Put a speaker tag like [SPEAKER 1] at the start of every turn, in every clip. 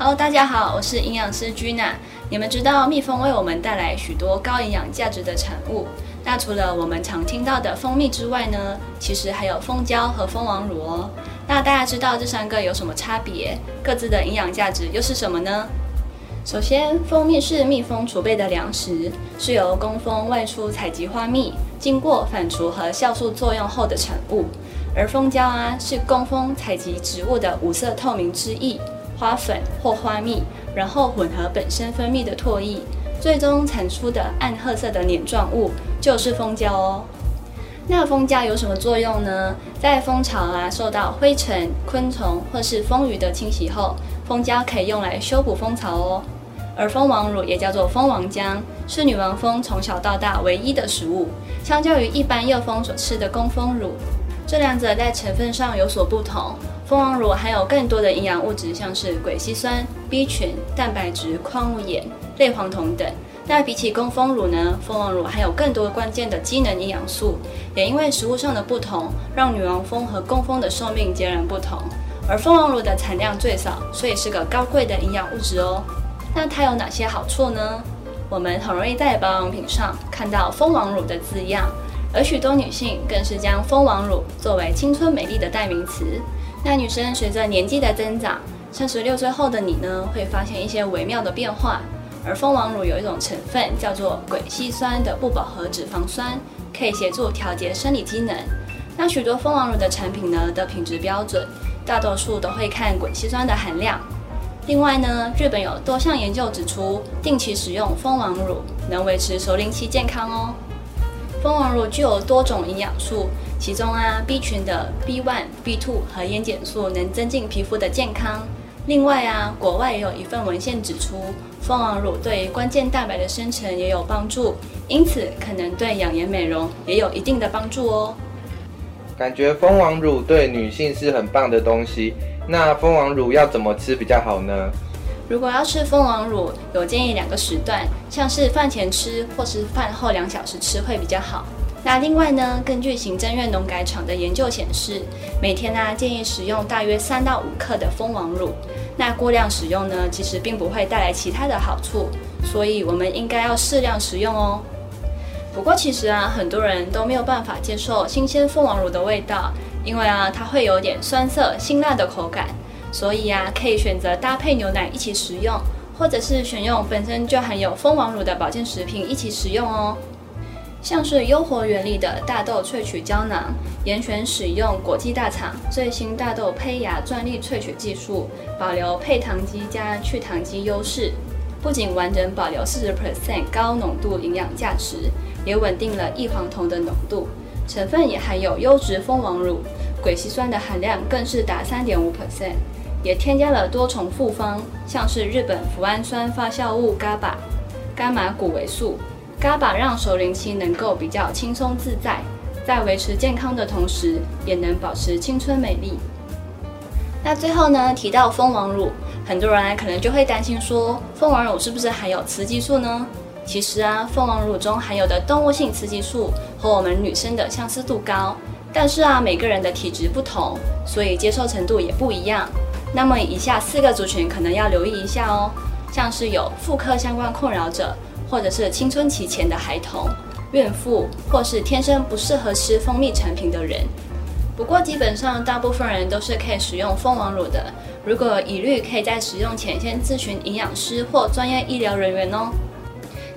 [SPEAKER 1] Hello，大家好，我是营养师 Gina。你们知道蜜蜂为我们带来许多高营养价值的产物。那除了我们常听到的蜂蜜之外呢，其实还有蜂胶和蜂王乳哦。那大家知道这三个有什么差别？各自的营养价值又是什么呢？首先，蜂蜜是蜜蜂储备的粮食，是由工蜂外出采集花蜜，经过反刍和酵素作用后的产物。而蜂胶啊，是工蜂采集植物的五色透明之液、花粉或花蜜，然后混合本身分泌的唾液，最终产出的暗褐色的黏状物就是蜂胶哦。那蜂胶有什么作用呢？在蜂巢啊受到灰尘、昆虫或是风雨的侵袭后，蜂胶可以用来修补蜂巢哦。而蜂王乳也叫做蜂王浆，是女王蜂从小到大唯一的食物。相较于一般幼蜂所吃的工蜂乳，这两者在成分上有所不同。蜂王乳含有更多的营养物质，像是鬼烯酸、B 群、蛋白质、矿物盐、类黄酮等。那比起工蜂乳呢，蜂王乳含有更多关键的机能营养素。也因为食物上的不同，让女王蜂和工蜂的寿命截然不同。而蜂王乳的产量最少，所以是个高贵的营养物质哦。那它有哪些好处呢？我们很容易在保养品上看到蜂王乳的字样，而许多女性更是将蜂王乳作为青春美丽的代名词。那女生随着年纪的增长，三十六岁后的你呢，会发现一些微妙的变化。而蜂王乳有一种成分叫做癸烯酸的不饱和脂肪酸，可以协助调节生理机能。那许多蜂王乳的产品呢的品质标准，大多数都会看癸烯酸的含量。另外呢，日本有多项研究指出，定期使用蜂王乳能维持熟龄期健康哦。蜂王乳具有多种营养素，其中啊，B 群的 B1、B2 和烟碱素能增进皮肤的健康。另外啊，国外也有一份文献指出，蜂王乳对关键蛋白的生成也有帮助，因此可能对养颜美容也有一定的帮助哦。
[SPEAKER 2] 感觉蜂王乳对女性是很棒的东西。那蜂王乳要怎么吃比较好呢？
[SPEAKER 1] 如果要吃蜂王乳，有建议两个时段，像是饭前吃或是饭后两小时吃会比较好。那另外呢，根据行政院农改场的研究显示，每天呢建议食用大约三到五克的蜂王乳。那过量使用呢，其实并不会带来其他的好处，所以我们应该要适量食用哦。不过其实啊，很多人都没有办法接受新鲜蜂王乳的味道。因为啊，它会有点酸涩、辛辣的口感，所以啊，可以选择搭配牛奶一起食用，或者是选用本身就含有蜂王乳的保健食品一起食用哦。像是优活原力的大豆萃取胶囊，严选使用国际大厂最新大豆胚芽专利萃取技术，保留配糖基加去糖基优势，不仅完整保留四十 percent 高浓度营养价值，也稳定了异黄酮的浓度。成分也含有优质蜂王乳，癸烯酸的含量更是达三点五 percent，也添加了多重复方，像是日本脯氨酸发酵物 GABA、伽马谷维素。GABA 让熟龄期能够比较轻松自在，在维持健康的同时，也能保持青春美丽。那最后呢，提到蜂王乳，很多人可能就会担心说，蜂王乳是不是含有雌激素呢？其实啊，蜂王乳中含有的动物性雌激素和我们女生的相似度高，但是啊，每个人的体质不同，所以接受程度也不一样。那么以下四个族群可能要留意一下哦，像是有妇科相关困扰者，或者是青春期前的孩童、孕妇，或是天生不适合吃蜂蜜产品的人。不过基本上大部分人都是可以使用蜂王乳的。如果疑虑，可以在使用前先咨询营养师或专业医疗人员哦。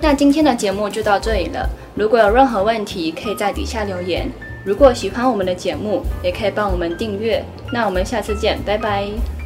[SPEAKER 1] 那今天的节目就到这里了。如果有任何问题，可以在底下留言。如果喜欢我们的节目，也可以帮我们订阅。那我们下次见，拜拜。